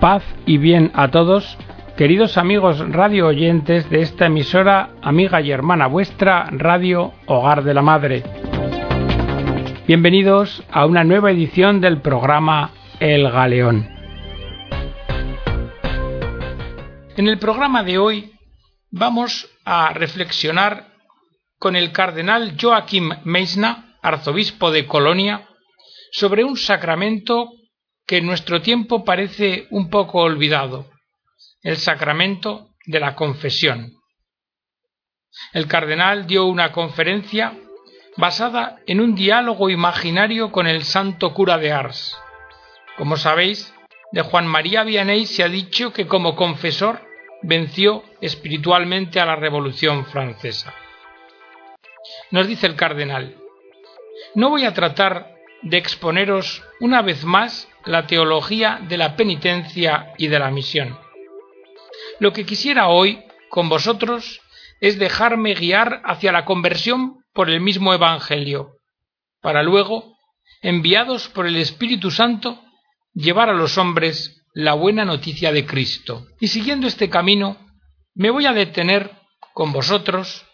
Paz y bien a todos, queridos amigos radio oyentes de esta emisora, amiga y hermana vuestra, Radio Hogar de la Madre. Bienvenidos a una nueva edición del programa El Galeón. En el programa de hoy vamos a reflexionar con el cardenal Joachim Meisner, arzobispo de Colonia, sobre un sacramento que en nuestro tiempo parece un poco olvidado, el sacramento de la confesión. El cardenal dio una conferencia basada en un diálogo imaginario con el santo cura de Ars. Como sabéis, de Juan María Vianney se ha dicho que como confesor venció espiritualmente a la Revolución Francesa. Nos dice el cardenal, no voy a tratar de exponeros una vez más la teología de la penitencia y de la misión. Lo que quisiera hoy con vosotros es dejarme guiar hacia la conversión por el mismo Evangelio, para luego, enviados por el Espíritu Santo, llevar a los hombres la buena noticia de Cristo. Y siguiendo este camino, me voy a detener con vosotros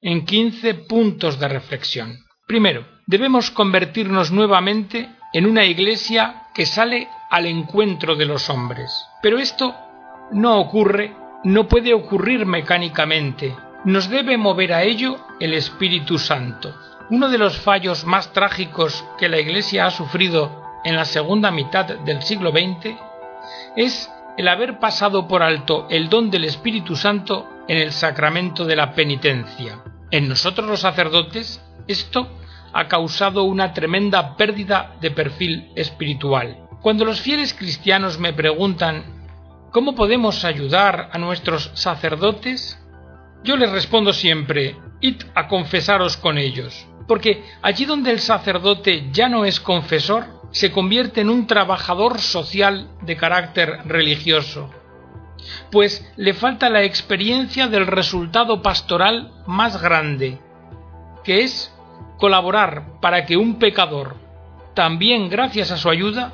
en quince puntos de reflexión. Primero, debemos convertirnos nuevamente en una iglesia que sale al encuentro de los hombres. Pero esto no ocurre, no puede ocurrir mecánicamente. Nos debe mover a ello el Espíritu Santo. Uno de los fallos más trágicos que la Iglesia ha sufrido en la segunda mitad del siglo XX es el haber pasado por alto el don del Espíritu Santo en el sacramento de la penitencia. En nosotros los sacerdotes esto ha causado una tremenda pérdida de perfil espiritual. Cuando los fieles cristianos me preguntan ¿cómo podemos ayudar a nuestros sacerdotes? Yo les respondo siempre, id a confesaros con ellos, porque allí donde el sacerdote ya no es confesor, se convierte en un trabajador social de carácter religioso, pues le falta la experiencia del resultado pastoral más grande, que es colaborar para que un pecador, también gracias a su ayuda,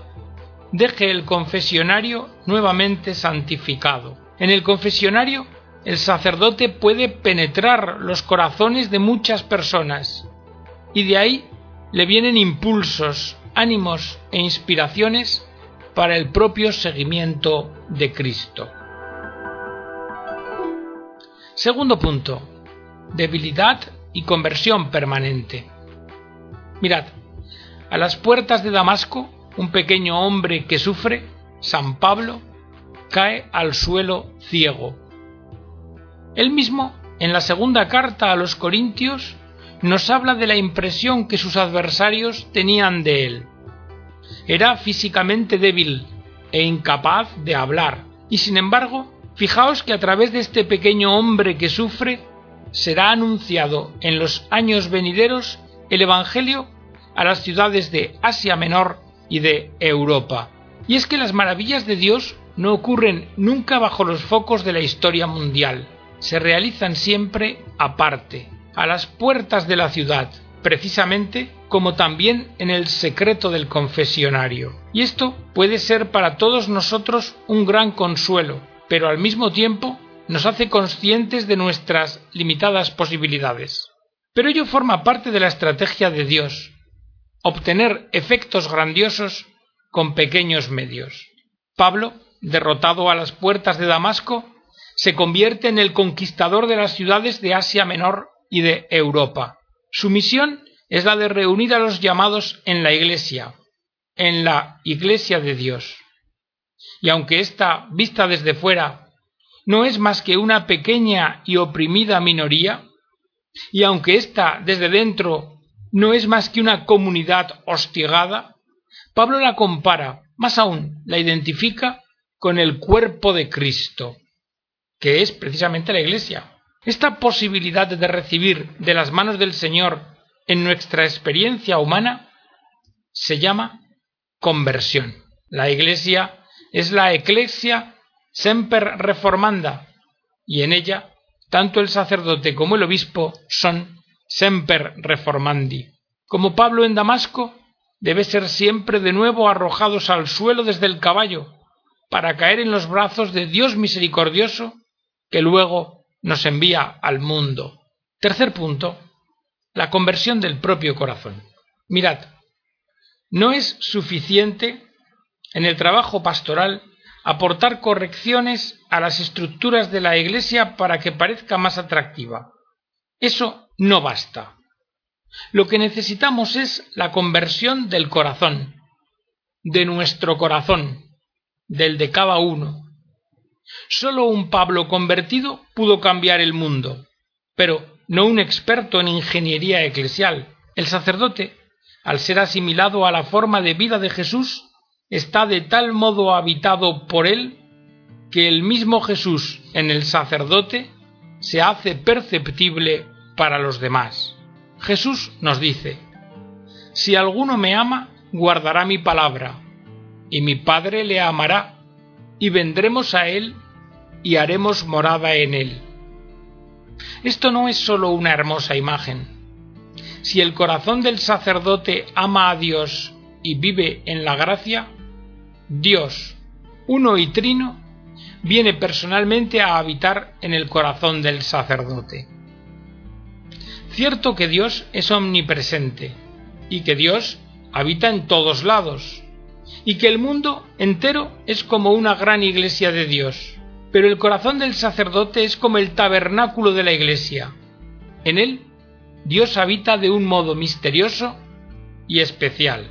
deje el confesionario nuevamente santificado. En el confesionario, el sacerdote puede penetrar los corazones de muchas personas y de ahí le vienen impulsos, ánimos e inspiraciones para el propio seguimiento de Cristo. Segundo punto, debilidad y conversión permanente. Mirad, a las puertas de Damasco, un pequeño hombre que sufre, San Pablo, cae al suelo ciego. Él mismo, en la segunda carta a los Corintios, nos habla de la impresión que sus adversarios tenían de él. Era físicamente débil e incapaz de hablar, y sin embargo, fijaos que a través de este pequeño hombre que sufre, será anunciado en los años venideros el Evangelio a las ciudades de Asia Menor y de Europa. Y es que las maravillas de Dios no ocurren nunca bajo los focos de la historia mundial, se realizan siempre aparte, a las puertas de la ciudad, precisamente como también en el secreto del confesionario. Y esto puede ser para todos nosotros un gran consuelo, pero al mismo tiempo nos hace conscientes de nuestras limitadas posibilidades. Pero ello forma parte de la estrategia de Dios, obtener efectos grandiosos con pequeños medios. Pablo, derrotado a las puertas de Damasco, se convierte en el conquistador de las ciudades de Asia Menor y de Europa. Su misión es la de reunir a los llamados en la Iglesia, en la Iglesia de Dios. Y aunque esta, vista desde fuera, no es más que una pequeña y oprimida minoría, y aunque ésta desde dentro no es más que una comunidad hostigada, Pablo la compara, más aún la identifica con el cuerpo de Cristo, que es precisamente la Iglesia. Esta posibilidad de recibir de las manos del Señor en nuestra experiencia humana se llama conversión. La Iglesia es la eclesia semper reformanda, y en ella tanto el sacerdote como el obispo son semper reformandi. Como Pablo en Damasco, debe ser siempre de nuevo arrojados al suelo desde el caballo, para caer en los brazos de Dios misericordioso que luego nos envía al mundo. Tercer punto, la conversión del propio corazón. Mirad, no es suficiente en el trabajo pastoral aportar correcciones a las estructuras de la Iglesia para que parezca más atractiva. Eso no basta. Lo que necesitamos es la conversión del corazón, de nuestro corazón, del de cada uno. Solo un Pablo convertido pudo cambiar el mundo, pero no un experto en ingeniería eclesial. El sacerdote, al ser asimilado a la forma de vida de Jesús, está de tal modo habitado por él que el mismo Jesús en el sacerdote se hace perceptible para los demás. Jesús nos dice, Si alguno me ama, guardará mi palabra, y mi Padre le amará, y vendremos a él y haremos morada en él. Esto no es sólo una hermosa imagen. Si el corazón del sacerdote ama a Dios y vive en la gracia, Dios, uno y trino, viene personalmente a habitar en el corazón del sacerdote. Cierto que Dios es omnipresente y que Dios habita en todos lados y que el mundo entero es como una gran iglesia de Dios. Pero el corazón del sacerdote es como el tabernáculo de la iglesia. En él Dios habita de un modo misterioso y especial.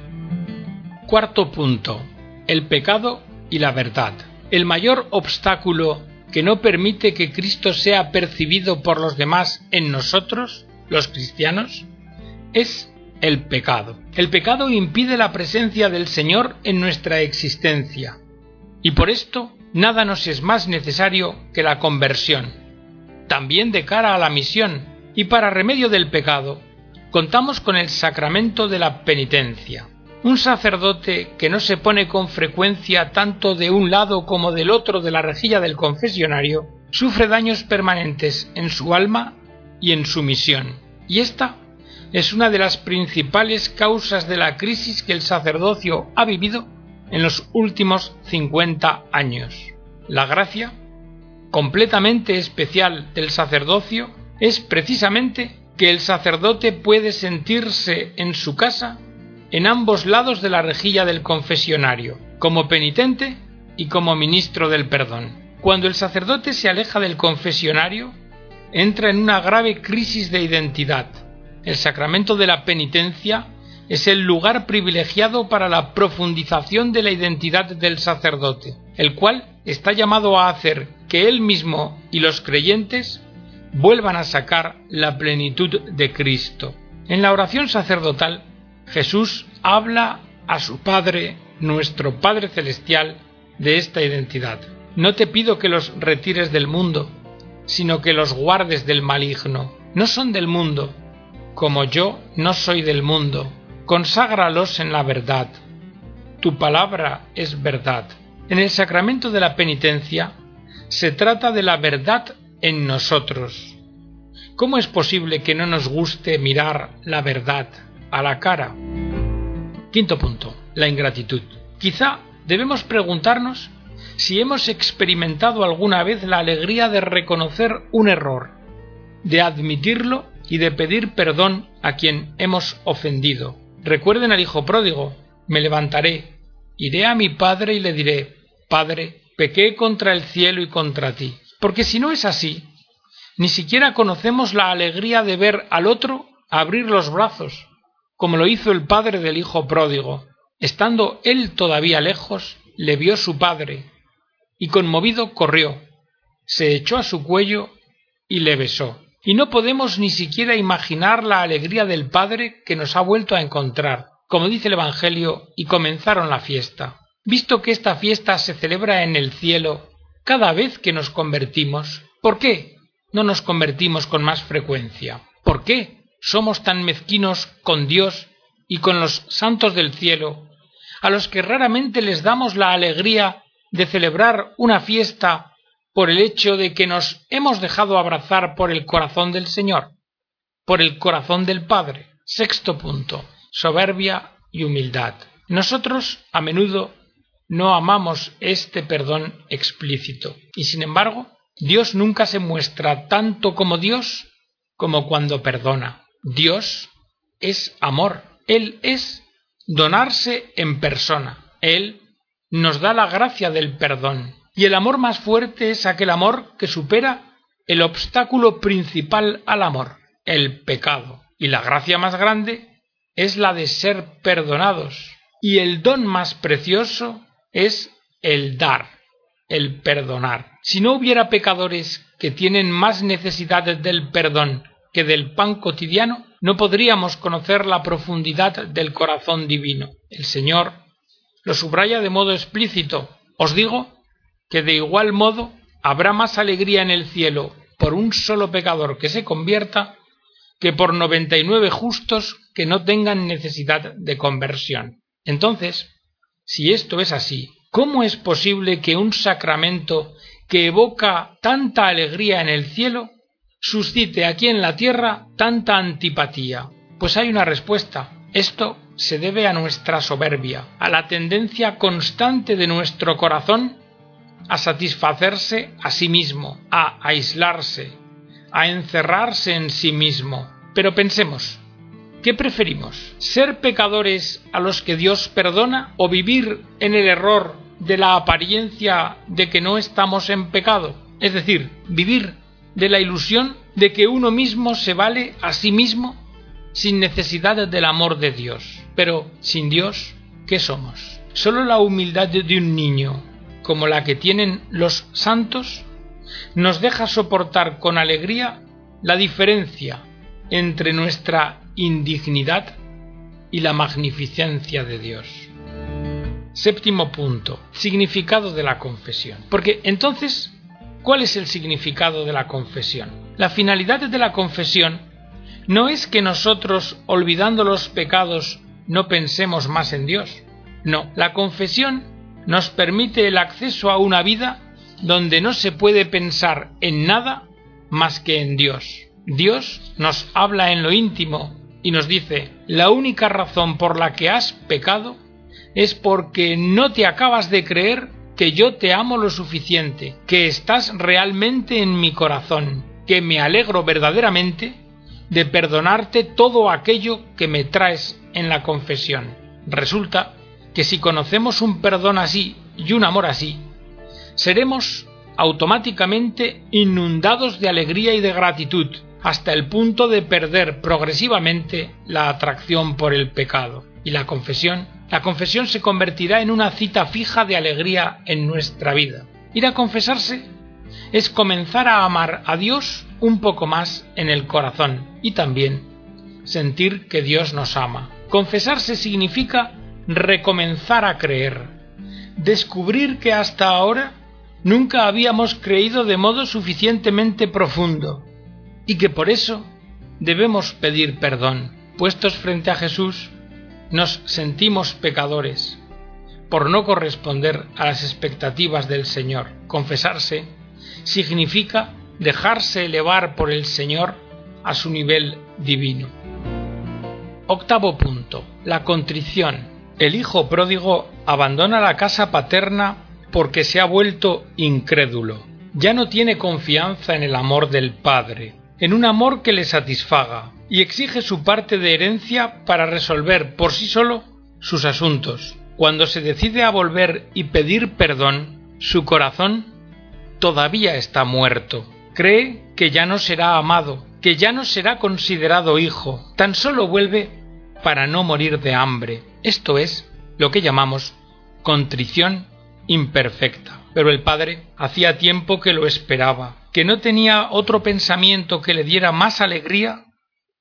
Cuarto punto. El pecado y la verdad. El mayor obstáculo que no permite que Cristo sea percibido por los demás en nosotros los cristianos, es el pecado. El pecado impide la presencia del Señor en nuestra existencia. Y por esto nada nos es más necesario que la conversión. También de cara a la misión y para remedio del pecado, contamos con el sacramento de la penitencia. Un sacerdote que no se pone con frecuencia tanto de un lado como del otro de la rejilla del confesionario, sufre daños permanentes en su alma y en su misión. Y esta es una de las principales causas de la crisis que el sacerdocio ha vivido en los últimos 50 años. La gracia, completamente especial del sacerdocio, es precisamente que el sacerdote puede sentirse en su casa en ambos lados de la rejilla del confesionario, como penitente y como ministro del perdón. Cuando el sacerdote se aleja del confesionario, entra en una grave crisis de identidad. El sacramento de la penitencia es el lugar privilegiado para la profundización de la identidad del sacerdote, el cual está llamado a hacer que él mismo y los creyentes vuelvan a sacar la plenitud de Cristo. En la oración sacerdotal, Jesús habla a su Padre, nuestro Padre Celestial, de esta identidad. No te pido que los retires del mundo, sino que los guardes del maligno. No son del mundo, como yo no soy del mundo. Conságralos en la verdad. Tu palabra es verdad. En el sacramento de la penitencia se trata de la verdad en nosotros. ¿Cómo es posible que no nos guste mirar la verdad a la cara? Quinto punto, la ingratitud. Quizá debemos preguntarnos si hemos experimentado alguna vez la alegría de reconocer un error, de admitirlo y de pedir perdón a quien hemos ofendido. Recuerden al hijo pródigo, me levantaré, iré a mi padre y le diré, Padre, pequé contra el cielo y contra ti. Porque si no es así, ni siquiera conocemos la alegría de ver al otro abrir los brazos, como lo hizo el padre del hijo pródigo. Estando él todavía lejos, le vio su padre, y conmovido corrió, se echó a su cuello y le besó. Y no podemos ni siquiera imaginar la alegría del Padre que nos ha vuelto a encontrar, como dice el Evangelio, y comenzaron la fiesta. Visto que esta fiesta se celebra en el cielo cada vez que nos convertimos, ¿por qué no nos convertimos con más frecuencia? ¿Por qué somos tan mezquinos con Dios y con los santos del cielo, a los que raramente les damos la alegría de celebrar una fiesta por el hecho de que nos hemos dejado abrazar por el corazón del Señor, por el corazón del Padre. Sexto punto, soberbia y humildad. Nosotros, a menudo, no amamos este perdón explícito. Y sin embargo, Dios nunca se muestra tanto como Dios como cuando perdona. Dios es amor. Él es donarse en persona. Él nos da la gracia del perdón. Y el amor más fuerte es aquel amor que supera el obstáculo principal al amor, el pecado. Y la gracia más grande es la de ser perdonados. Y el don más precioso es el dar, el perdonar. Si no hubiera pecadores que tienen más necesidades del perdón que del pan cotidiano, no podríamos conocer la profundidad del corazón divino. El Señor lo subraya de modo explícito. Os digo que de igual modo habrá más alegría en el cielo por un solo pecador que se convierta que por noventa y nueve justos que no tengan necesidad de conversión. Entonces, si esto es así, ¿cómo es posible que un sacramento que evoca tanta alegría en el cielo suscite aquí en la tierra tanta antipatía? Pues hay una respuesta. Esto se debe a nuestra soberbia, a la tendencia constante de nuestro corazón a satisfacerse a sí mismo, a aislarse, a encerrarse en sí mismo. Pero pensemos, ¿qué preferimos? ¿Ser pecadores a los que Dios perdona o vivir en el error de la apariencia de que no estamos en pecado? Es decir, vivir de la ilusión de que uno mismo se vale a sí mismo sin necesidad del amor de Dios. Pero sin Dios, ¿qué somos? Solo la humildad de un niño, como la que tienen los santos, nos deja soportar con alegría la diferencia entre nuestra indignidad y la magnificencia de Dios. Séptimo punto, significado de la confesión. Porque entonces, ¿cuál es el significado de la confesión? La finalidad de la confesión no es que nosotros, olvidando los pecados, no pensemos más en Dios. No, la confesión nos permite el acceso a una vida donde no se puede pensar en nada más que en Dios. Dios nos habla en lo íntimo y nos dice, la única razón por la que has pecado es porque no te acabas de creer que yo te amo lo suficiente, que estás realmente en mi corazón, que me alegro verdaderamente de perdonarte todo aquello que me traes en la confesión. Resulta que si conocemos un perdón así y un amor así, seremos automáticamente inundados de alegría y de gratitud, hasta el punto de perder progresivamente la atracción por el pecado. Y la confesión, la confesión se convertirá en una cita fija de alegría en nuestra vida. Ir a confesarse es comenzar a amar a Dios un poco más en el corazón y también sentir que Dios nos ama. Confesarse significa recomenzar a creer, descubrir que hasta ahora nunca habíamos creído de modo suficientemente profundo y que por eso debemos pedir perdón. Puestos frente a Jesús, nos sentimos pecadores por no corresponder a las expectativas del Señor. Confesarse significa dejarse elevar por el Señor a su nivel divino. Octavo punto. La contrición. El hijo pródigo abandona la casa paterna porque se ha vuelto incrédulo. Ya no tiene confianza en el amor del Padre en un amor que le satisfaga y exige su parte de herencia para resolver por sí solo sus asuntos. Cuando se decide a volver y pedir perdón, su corazón todavía está muerto. Cree que ya no será amado, que ya no será considerado hijo, tan solo vuelve para no morir de hambre. Esto es lo que llamamos contrición imperfecta. Pero el padre hacía tiempo que lo esperaba, que no tenía otro pensamiento que le diera más alegría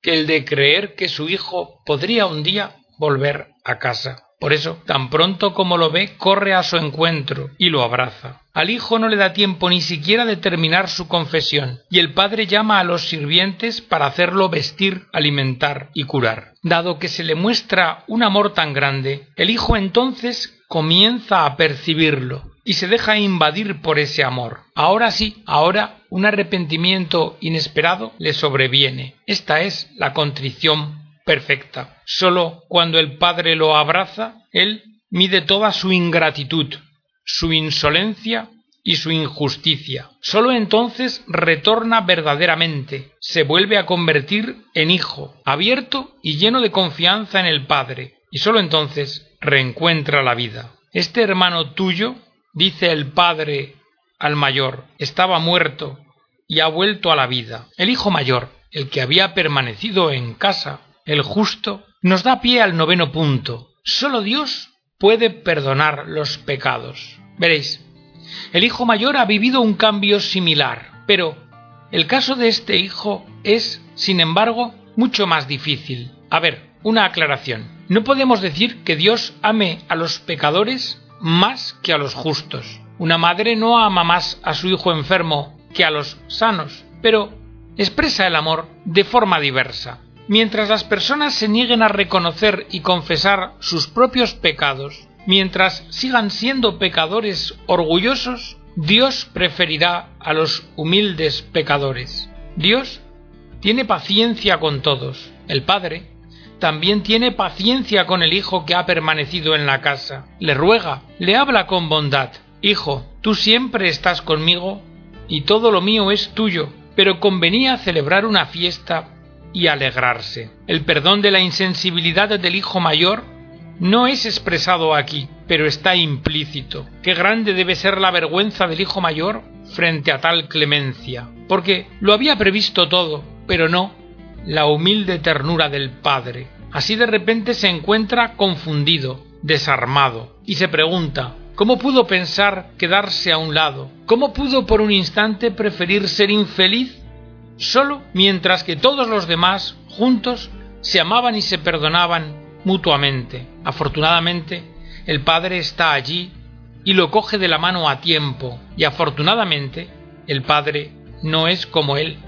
que el de creer que su hijo podría un día volver a casa. Por eso, tan pronto como lo ve, corre a su encuentro y lo abraza. Al hijo no le da tiempo ni siquiera de terminar su confesión, y el padre llama a los sirvientes para hacerlo vestir, alimentar y curar. Dado que se le muestra un amor tan grande, el hijo entonces comienza a percibirlo y se deja invadir por ese amor. Ahora sí, ahora un arrepentimiento inesperado le sobreviene. Esta es la contrición perfecta. Solo cuando el Padre lo abraza, él mide toda su ingratitud, su insolencia y su injusticia. Sólo entonces retorna verdaderamente, se vuelve a convertir en hijo, abierto y lleno de confianza en el Padre, y sólo entonces reencuentra la vida. Este hermano tuyo, dice el Padre al mayor, estaba muerto y ha vuelto a la vida. El hijo mayor, el que había permanecido en casa, el justo, nos da pie al noveno punto. Sólo Dios puede perdonar los pecados. Veréis, el hijo mayor ha vivido un cambio similar, pero el caso de este hijo es, sin embargo, mucho más difícil. A ver, una aclaración. No podemos decir que Dios ame a los pecadores más que a los justos. Una madre no ama más a su hijo enfermo que a los sanos, pero expresa el amor de forma diversa. Mientras las personas se nieguen a reconocer y confesar sus propios pecados, mientras sigan siendo pecadores orgullosos, Dios preferirá a los humildes pecadores. Dios tiene paciencia con todos. El Padre también tiene paciencia con el Hijo que ha permanecido en la casa. Le ruega, le habla con bondad. Hijo, tú siempre estás conmigo y todo lo mío es tuyo, pero convenía celebrar una fiesta y alegrarse. El perdón de la insensibilidad del Hijo mayor no es expresado aquí, pero está implícito. Qué grande debe ser la vergüenza del hijo mayor frente a tal clemencia, porque lo había previsto todo, pero no la humilde ternura del padre. Así de repente se encuentra confundido, desarmado, y se pregunta ¿Cómo pudo pensar quedarse a un lado? ¿Cómo pudo por un instante preferir ser infeliz solo mientras que todos los demás, juntos, se amaban y se perdonaban mutuamente. Afortunadamente, el Padre está allí y lo coge de la mano a tiempo, y afortunadamente, el Padre no es como él.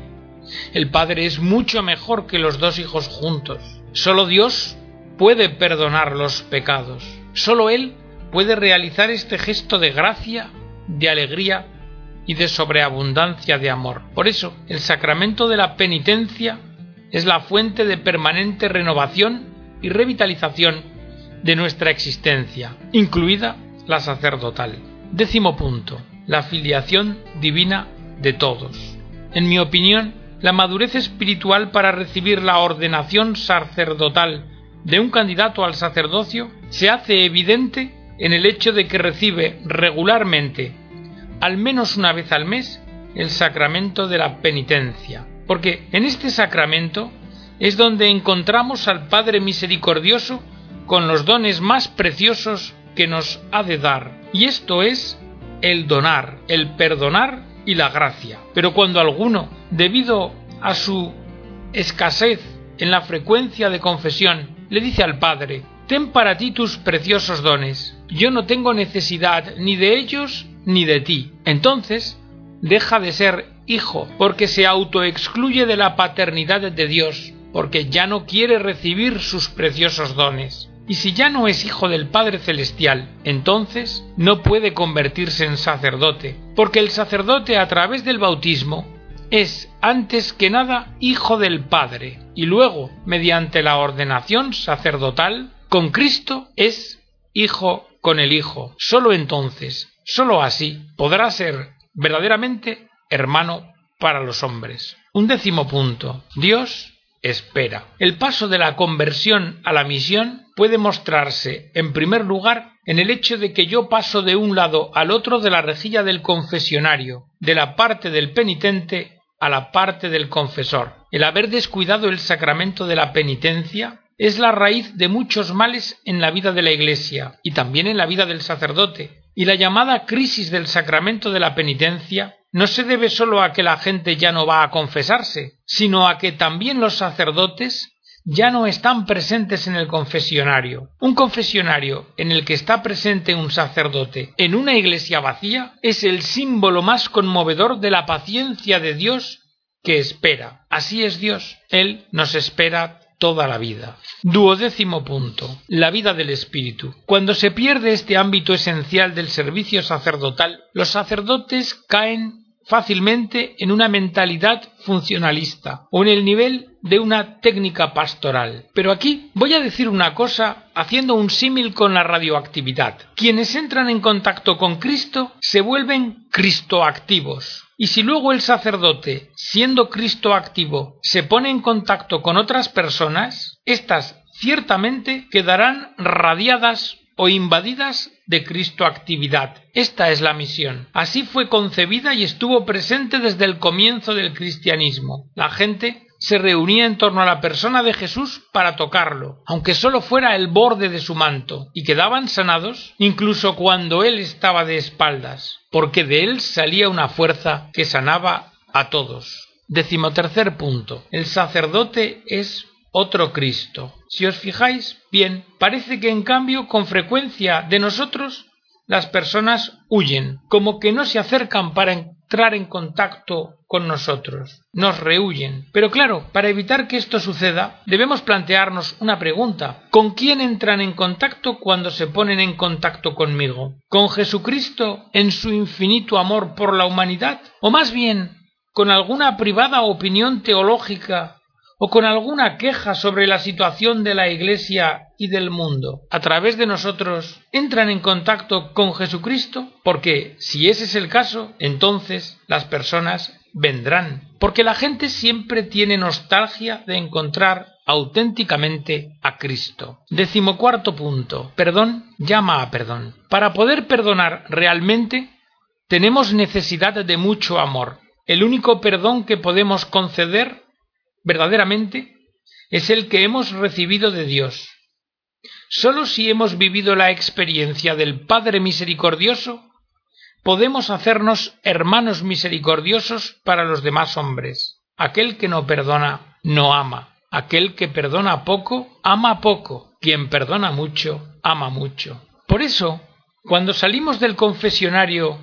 El Padre es mucho mejor que los dos hijos juntos. Solo Dios puede perdonar los pecados. Solo Él puede realizar este gesto de gracia, de alegría y de sobreabundancia de amor. Por eso, el sacramento de la penitencia es la fuente de permanente renovación y revitalización de nuestra existencia, incluida la sacerdotal. Décimo punto. La filiación divina de todos. En mi opinión, la madurez espiritual para recibir la ordenación sacerdotal de un candidato al sacerdocio se hace evidente en el hecho de que recibe regularmente, al menos una vez al mes, el sacramento de la penitencia, porque en este sacramento es donde encontramos al Padre Misericordioso con los dones más preciosos que nos ha de dar. Y esto es el donar, el perdonar y la gracia. Pero cuando alguno, debido a su escasez en la frecuencia de confesión, le dice al Padre, Ten para ti tus preciosos dones, yo no tengo necesidad ni de ellos ni de ti. Entonces, deja de ser hijo, porque se autoexcluye de la paternidad de Dios porque ya no quiere recibir sus preciosos dones. Y si ya no es hijo del Padre Celestial, entonces no puede convertirse en sacerdote, porque el sacerdote a través del bautismo es antes que nada hijo del Padre, y luego, mediante la ordenación sacerdotal, con Cristo es hijo con el Hijo. Solo entonces, solo así, podrá ser verdaderamente hermano para los hombres. Un décimo punto. Dios espera. El paso de la conversión a la misión puede mostrarse, en primer lugar, en el hecho de que yo paso de un lado al otro de la rejilla del confesionario, de la parte del penitente a la parte del confesor. El haber descuidado el sacramento de la penitencia es la raíz de muchos males en la vida de la Iglesia y también en la vida del sacerdote, y la llamada crisis del sacramento de la penitencia no se debe solo a que la gente ya no va a confesarse, sino a que también los sacerdotes ya no están presentes en el confesionario. Un confesionario en el que está presente un sacerdote en una iglesia vacía es el símbolo más conmovedor de la paciencia de Dios que espera. Así es Dios. Él nos espera toda la vida. Duodécimo punto. La vida del espíritu. Cuando se pierde este ámbito esencial del servicio sacerdotal, los sacerdotes caen fácilmente en una mentalidad funcionalista o en el nivel de una técnica pastoral. Pero aquí voy a decir una cosa haciendo un símil con la radioactividad. Quienes entran en contacto con Cristo se vuelven cristoactivos. Y si luego el sacerdote, siendo Cristo activo, se pone en contacto con otras personas, éstas ciertamente quedarán radiadas o invadidas de Cristo actividad. Esta es la misión. Así fue concebida y estuvo presente desde el comienzo del cristianismo. La gente se reunía en torno a la persona de Jesús para tocarlo, aunque solo fuera el borde de su manto, y quedaban sanados incluso cuando él estaba de espaldas, porque de él salía una fuerza que sanaba a todos. Decimotercer punto. El sacerdote es otro Cristo. Si os fijáis bien, parece que en cambio con frecuencia de nosotros las personas huyen, como que no se acercan para entrar en contacto con nosotros, nos rehuyen. Pero claro, para evitar que esto suceda, debemos plantearnos una pregunta. ¿Con quién entran en contacto cuando se ponen en contacto conmigo? ¿Con Jesucristo en su infinito amor por la humanidad? ¿O más bien con alguna privada opinión teológica o con alguna queja sobre la situación de la Iglesia y del mundo, a través de nosotros, entran en contacto con Jesucristo? Porque si ese es el caso, entonces las personas vendrán, porque la gente siempre tiene nostalgia de encontrar auténticamente a Cristo. Decimocuarto punto. Perdón llama a perdón. Para poder perdonar realmente, tenemos necesidad de mucho amor. El único perdón que podemos conceder verdaderamente es el que hemos recibido de Dios. Sólo si hemos vivido la experiencia del Padre misericordioso, podemos hacernos hermanos misericordiosos para los demás hombres. Aquel que no perdona, no ama. Aquel que perdona poco, ama poco. Quien perdona mucho, ama mucho. Por eso, cuando salimos del confesionario,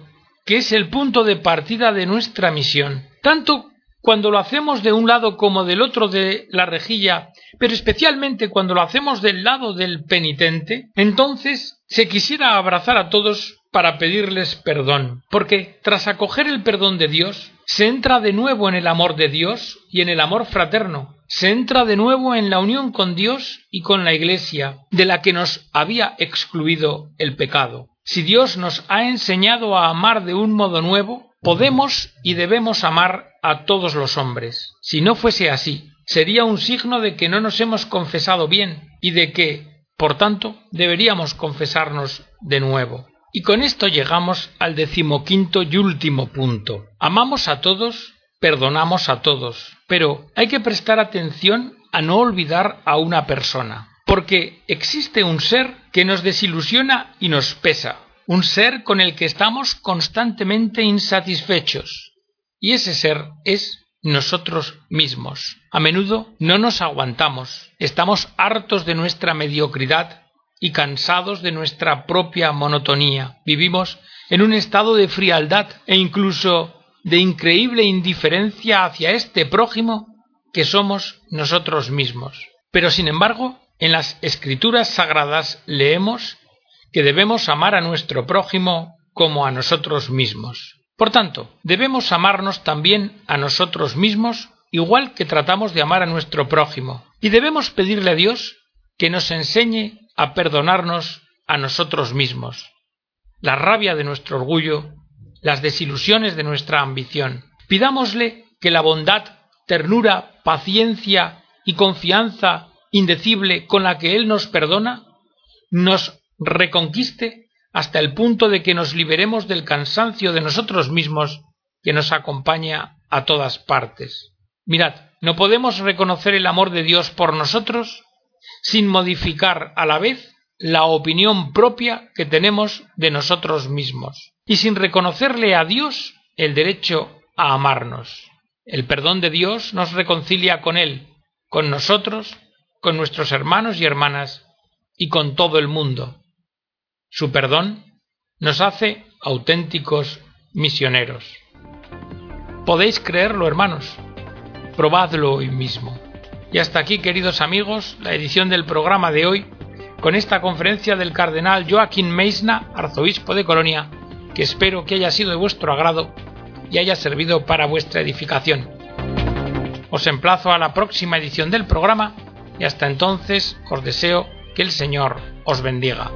que es el punto de partida de nuestra misión, tanto cuando lo hacemos de un lado como del otro de la rejilla, pero especialmente cuando lo hacemos del lado del penitente, entonces se quisiera abrazar a todos para pedirles perdón, porque tras acoger el perdón de Dios, se entra de nuevo en el amor de Dios y en el amor fraterno, se entra de nuevo en la unión con Dios y con la Iglesia, de la que nos había excluido el pecado. Si Dios nos ha enseñado a amar de un modo nuevo, podemos y debemos amar a todos los hombres. Si no fuese así, sería un signo de que no nos hemos confesado bien y de que, por tanto, deberíamos confesarnos de nuevo. Y con esto llegamos al decimoquinto y último punto. Amamos a todos, perdonamos a todos, pero hay que prestar atención a no olvidar a una persona, porque existe un ser que nos desilusiona y nos pesa, un ser con el que estamos constantemente insatisfechos. Y ese ser es nosotros mismos. A menudo no nos aguantamos, estamos hartos de nuestra mediocridad y cansados de nuestra propia monotonía. Vivimos en un estado de frialdad e incluso de increíble indiferencia hacia este prójimo que somos nosotros mismos. Pero sin embargo, en las escrituras sagradas leemos que debemos amar a nuestro prójimo como a nosotros mismos. Por tanto, debemos amarnos también a nosotros mismos igual que tratamos de amar a nuestro prójimo, y debemos pedirle a Dios que nos enseñe a perdonarnos a nosotros mismos, la rabia de nuestro orgullo, las desilusiones de nuestra ambición. Pidámosle que la bondad, ternura, paciencia y confianza indecible con la que Él nos perdona, nos reconquiste hasta el punto de que nos liberemos del cansancio de nosotros mismos que nos acompaña a todas partes. Mirad, no podemos reconocer el amor de Dios por nosotros sin modificar a la vez la opinión propia que tenemos de nosotros mismos y sin reconocerle a Dios el derecho a amarnos. El perdón de Dios nos reconcilia con Él, con nosotros, con nuestros hermanos y hermanas y con todo el mundo. Su perdón nos hace auténticos misioneros. Podéis creerlo, hermanos. Probadlo hoy mismo. Y hasta aquí, queridos amigos, la edición del programa de hoy con esta conferencia del cardenal Joaquín Meisna, arzobispo de Colonia, que espero que haya sido de vuestro agrado y haya servido para vuestra edificación. Os emplazo a la próxima edición del programa y hasta entonces os deseo que el Señor os bendiga.